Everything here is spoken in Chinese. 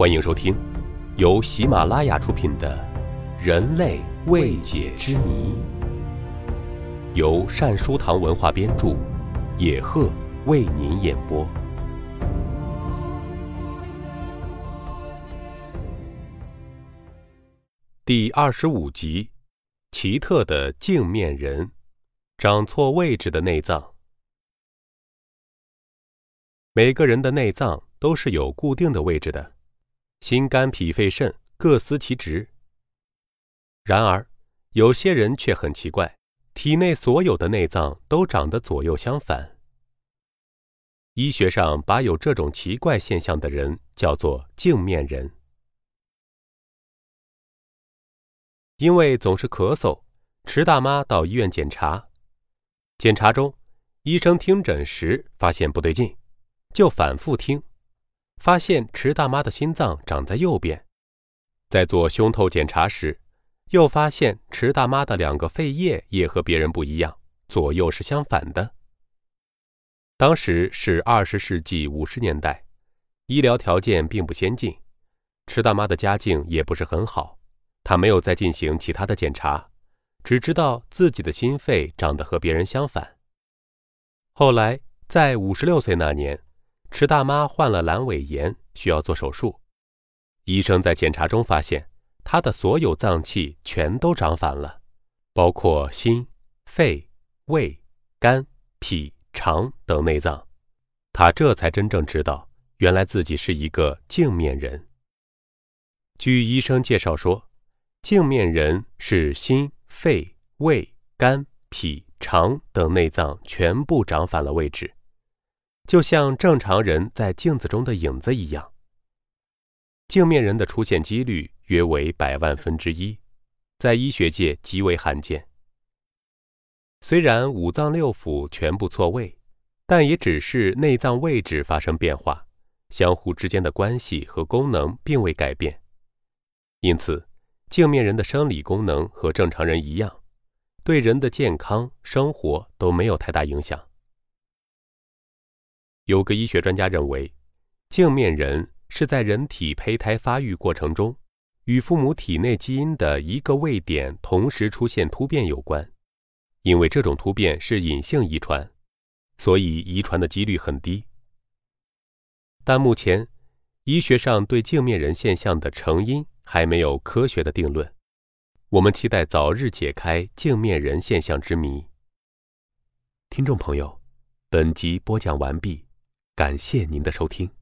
欢迎收听由喜马拉雅出品的《人类未解之谜》，由善书堂文化编著，野鹤为您演播。第二十五集：奇特的镜面人，长错位置的内脏。每个人的内脏都是有固定的位置的，心肝脾肺肾各司其职。然而，有些人却很奇怪，体内所有的内脏都长得左右相反。医学上把有这种奇怪现象的人叫做镜面人。因为总是咳嗽，池大妈到医院检查。检查中，医生听诊时发现不对劲。就反复听，发现池大妈的心脏长在右边。在做胸透检查时，又发现池大妈的两个肺叶也和别人不一样，左右是相反的。当时是二十世纪五十年代，医疗条件并不先进，池大妈的家境也不是很好，她没有再进行其他的检查，只知道自己的心肺长得和别人相反。后来在五十六岁那年。池大妈患了阑尾炎，需要做手术。医生在检查中发现，她的所有脏器全都长反了，包括心、肺、胃、肝、脾、肠等内脏。他这才真正知道，原来自己是一个镜面人。据医生介绍说，镜面人是心、肺、胃、肝、脾、肠等内脏全部长反了位置。就像正常人在镜子中的影子一样，镜面人的出现几率约为百万分之一，在医学界极为罕见。虽然五脏六腑全部错位，但也只是内脏位置发生变化，相互之间的关系和功能并未改变。因此，镜面人的生理功能和正常人一样，对人的健康生活都没有太大影响。有个医学专家认为，镜面人是在人体胚胎发育过程中，与父母体内基因的一个位点同时出现突变有关。因为这种突变是隐性遗传，所以遗传的几率很低。但目前，医学上对镜面人现象的成因还没有科学的定论。我们期待早日解开镜面人现象之谜。听众朋友，本集播讲完毕。感谢您的收听。